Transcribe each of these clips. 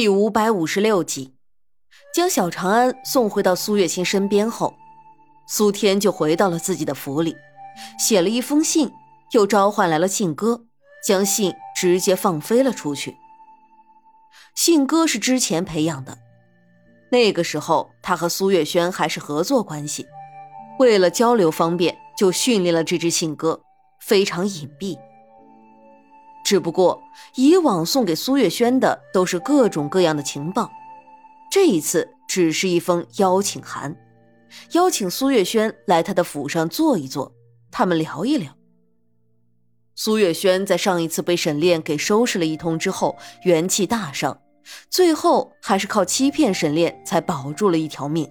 第五百五十六集，将小长安送回到苏月心身边后，苏天就回到了自己的府里，写了一封信，又召唤来了信鸽，将信直接放飞了出去。信鸽是之前培养的，那个时候他和苏月轩还是合作关系，为了交流方便，就训练了这只信鸽，非常隐蔽。只不过以往送给苏月轩的都是各种各样的情报，这一次只是一封邀请函，邀请苏月轩来他的府上坐一坐，他们聊一聊。苏月轩在上一次被沈炼给收拾了一通之后，元气大伤，最后还是靠欺骗沈炼才保住了一条命。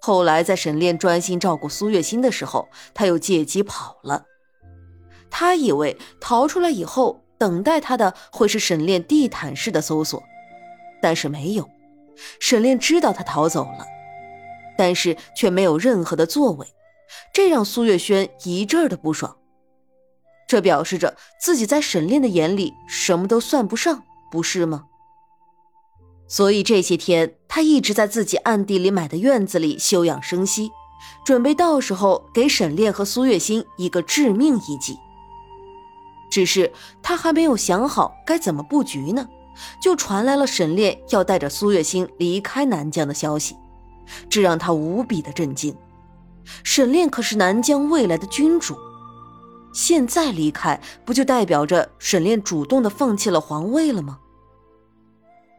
后来在沈炼专心照顾苏月心的时候，他又借机跑了。他以为逃出来以后，等待他的会是沈炼地毯式的搜索，但是没有。沈炼知道他逃走了，但是却没有任何的作为，这让苏月轩一阵的不爽。这表示着自己在沈炼的眼里什么都算不上，不是吗？所以这些天他一直在自己暗地里买的院子里休养生息，准备到时候给沈炼和苏月心一个致命一击。只是他还没有想好该怎么布局呢，就传来了沈炼要带着苏月心离开南疆的消息，这让他无比的震惊。沈炼可是南疆未来的君主，现在离开不就代表着沈炼主动的放弃了皇位了吗？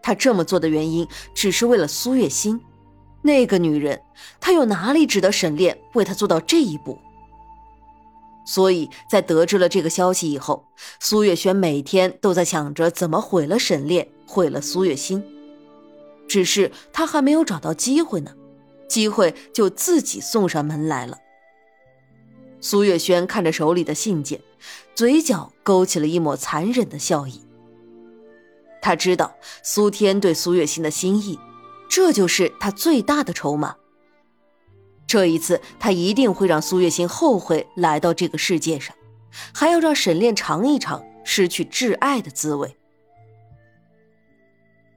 他这么做的原因只是为了苏月心，那个女人，他又哪里值得沈炼为他做到这一步？所以在得知了这个消息以后，苏月轩每天都在想着怎么毁了沈炼，毁了苏月心。只是他还没有找到机会呢，机会就自己送上门来了。苏月轩看着手里的信件，嘴角勾起了一抹残忍的笑意。他知道苏天对苏月心的心意，这就是他最大的筹码。这一次，他一定会让苏月心后悔来到这个世界上，还要让沈炼尝一尝失去挚爱的滋味。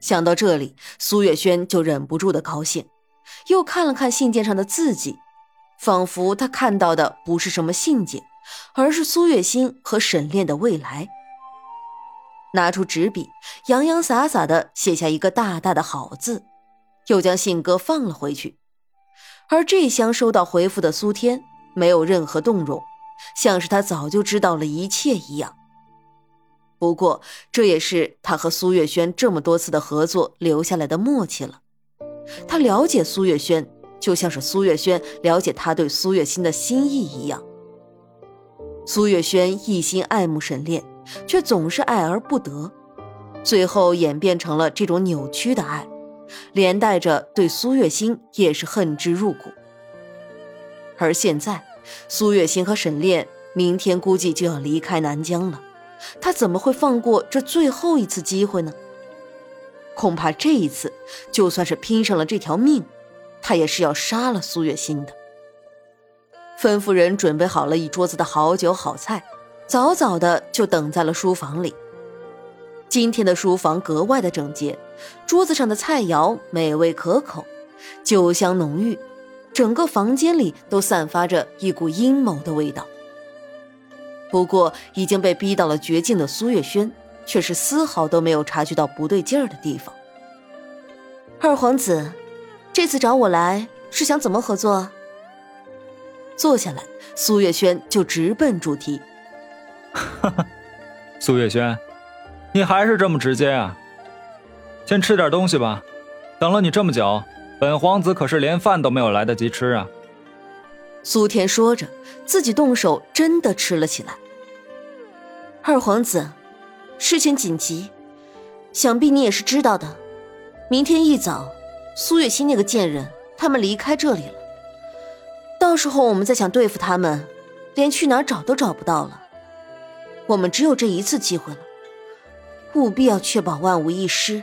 想到这里，苏月轩就忍不住的高兴，又看了看信件上的字迹，仿佛他看到的不是什么信件，而是苏月心和沈炼的未来。拿出纸笔，洋洋洒洒的写下一个大大的“好”字，又将信鸽放了回去。而这厢收到回复的苏天没有任何动容，像是他早就知道了一切一样。不过这也是他和苏月轩这么多次的合作留下来的默契了。他了解苏月轩，就像是苏月轩了解他对苏月心的心意一样。苏月轩一心爱慕沈炼，却总是爱而不得，最后演变成了这种扭曲的爱。连带着对苏月心也是恨之入骨。而现在，苏月心和沈炼明天估计就要离开南疆了，他怎么会放过这最后一次机会呢？恐怕这一次，就算是拼上了这条命，他也是要杀了苏月心的。吩咐人准备好了一桌子的好酒好菜，早早的就等在了书房里。今天的书房格外的整洁，桌子上的菜肴美味可口，酒香浓郁，整个房间里都散发着一股阴谋的味道。不过已经被逼到了绝境的苏月轩，却是丝毫都没有察觉到不对劲儿的地方。二皇子，这次找我来是想怎么合作？坐下来，苏月轩就直奔主题。哈哈，苏月轩。你还是这么直接啊！先吃点东西吧，等了你这么久，本皇子可是连饭都没有来得及吃啊。苏天说着，自己动手真的吃了起来。二皇子，事情紧急，想必你也是知道的。明天一早，苏月心那个贱人他们离开这里了，到时候我们再想对付他们，连去哪儿找都找不到了。我们只有这一次机会了。务必要确保万无一失。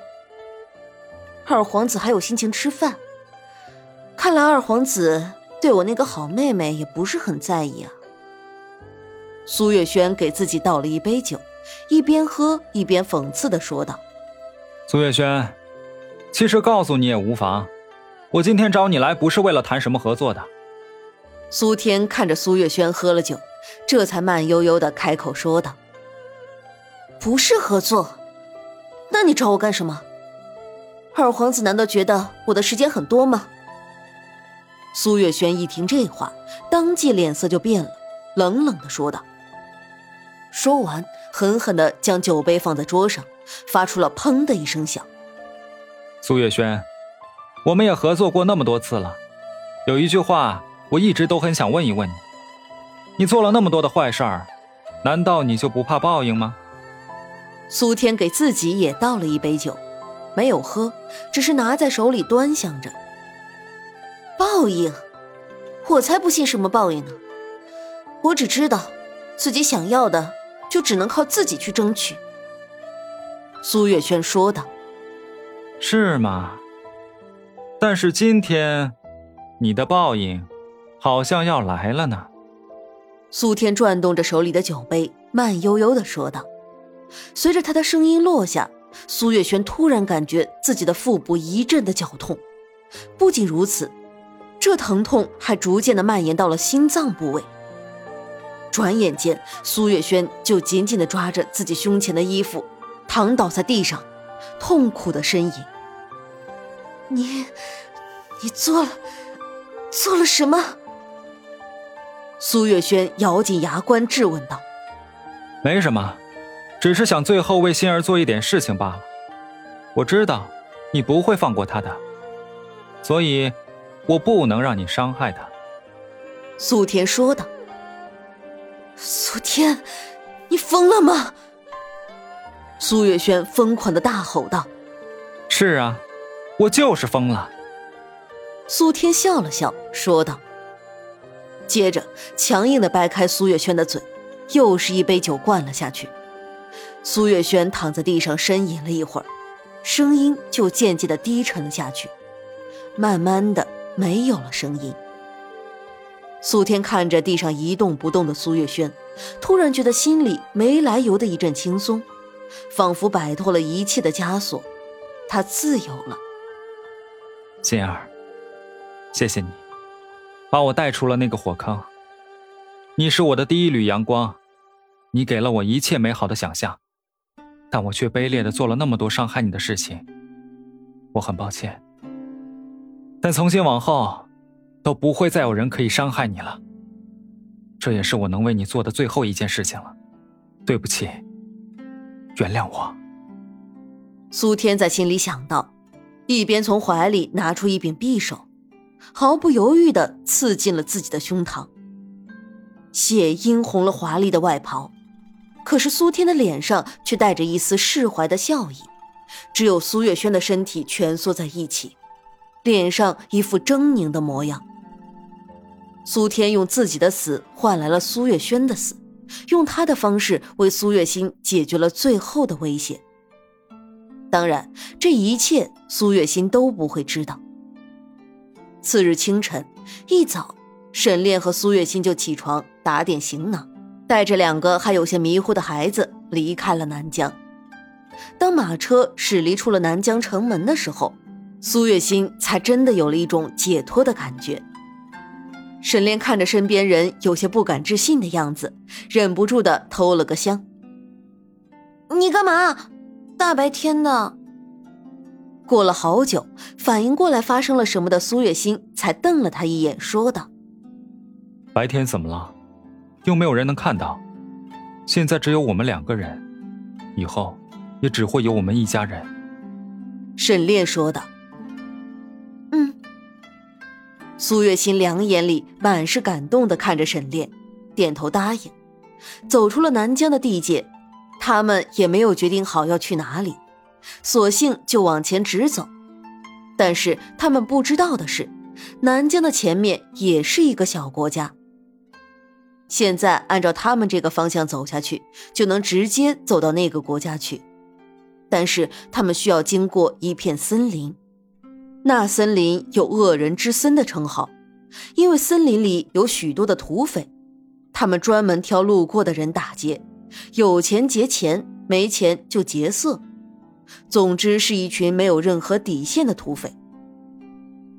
二皇子还有心情吃饭？看来二皇子对我那个好妹妹也不是很在意啊。苏月轩给自己倒了一杯酒，一边喝一边讽刺的说道：“苏月轩，其实告诉你也无妨。我今天找你来，不是为了谈什么合作的。苏天看着苏月轩喝了酒，这才慢悠悠的开口说道：“不是合作，那你找我干什么？二皇子难道觉得我的时间很多吗？”苏月轩一听这话，当即脸色就变了，冷冷的说道。说完，狠狠的将酒杯放在桌上。发出了“砰”的一声响。苏月轩，我们也合作过那么多次了，有一句话我一直都很想问一问你：你做了那么多的坏事儿，难道你就不怕报应吗？苏天给自己也倒了一杯酒，没有喝，只是拿在手里端详着。报应？我才不信什么报应呢！我只知道，自己想要的，就只能靠自己去争取。苏月轩说道：“是吗？但是今天，你的报应好像要来了呢。”苏天转动着手里的酒杯，慢悠悠的说道。随着他的声音落下，苏月轩突然感觉自己的腹部一阵的绞痛。不仅如此，这疼痛还逐渐的蔓延到了心脏部位。转眼间，苏月轩就紧紧的抓着自己胸前的衣服。躺倒在地上，痛苦的呻吟。你，你做了，做了什么？苏月轩咬紧牙关质问道。没什么，只是想最后为心儿做一点事情罢了。我知道，你不会放过他的，所以，我不能让你伤害他。苏天说道。苏天，你疯了吗？苏月轩疯狂的大吼道：“是啊，我就是疯了。”苏天笑了笑，说道，接着强硬的掰开苏月轩的嘴，又是一杯酒灌了下去。苏月轩躺在地上呻吟了一会儿，声音就渐渐的低沉了下去，慢慢的没有了声音。苏天看着地上一动不动的苏月轩，突然觉得心里没来由的一阵轻松。仿佛摆脱了一切的枷锁，他自由了。心儿，谢谢你，把我带出了那个火坑。你是我的第一缕阳光，你给了我一切美好的想象，但我却卑劣的做了那么多伤害你的事情。我很抱歉，但从今往后，都不会再有人可以伤害你了。这也是我能为你做的最后一件事情了。对不起。原谅我，苏天在心里想到，一边从怀里拿出一柄匕首，毫不犹豫的刺进了自己的胸膛。血殷红了华丽的外袍，可是苏天的脸上却带着一丝释怀的笑意，只有苏月轩的身体蜷缩在一起，脸上一副狰狞的模样。苏天用自己的死换来了苏月轩的死。用他的方式为苏月心解决了最后的威胁。当然，这一切苏月心都不会知道。次日清晨一早，沈炼和苏月心就起床打点行囊，带着两个还有些迷糊的孩子离开了南疆。当马车驶离出了南疆城门的时候，苏月心才真的有了一种解脱的感觉。沈炼看着身边人有些不敢置信的样子，忍不住的偷了个香。你干嘛？大白天的。过了好久，反应过来发生了什么的苏月心才瞪了他一眼，说道：“白天怎么了？又没有人能看到。现在只有我们两个人，以后也只会有我们一家人。”沈炼说道。苏月心两眼里满是感动的看着沈炼，点头答应，走出了南疆的地界。他们也没有决定好要去哪里，索性就往前直走。但是他们不知道的是，南疆的前面也是一个小国家。现在按照他们这个方向走下去，就能直接走到那个国家去。但是他们需要经过一片森林。那森林有恶人之森的称号，因为森林里有许多的土匪，他们专门挑路过的人打劫，有钱劫钱，没钱就劫色。总之是一群没有任何底线的土匪。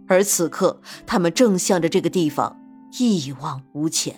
而此刻，他们正向着这个地方一往无前。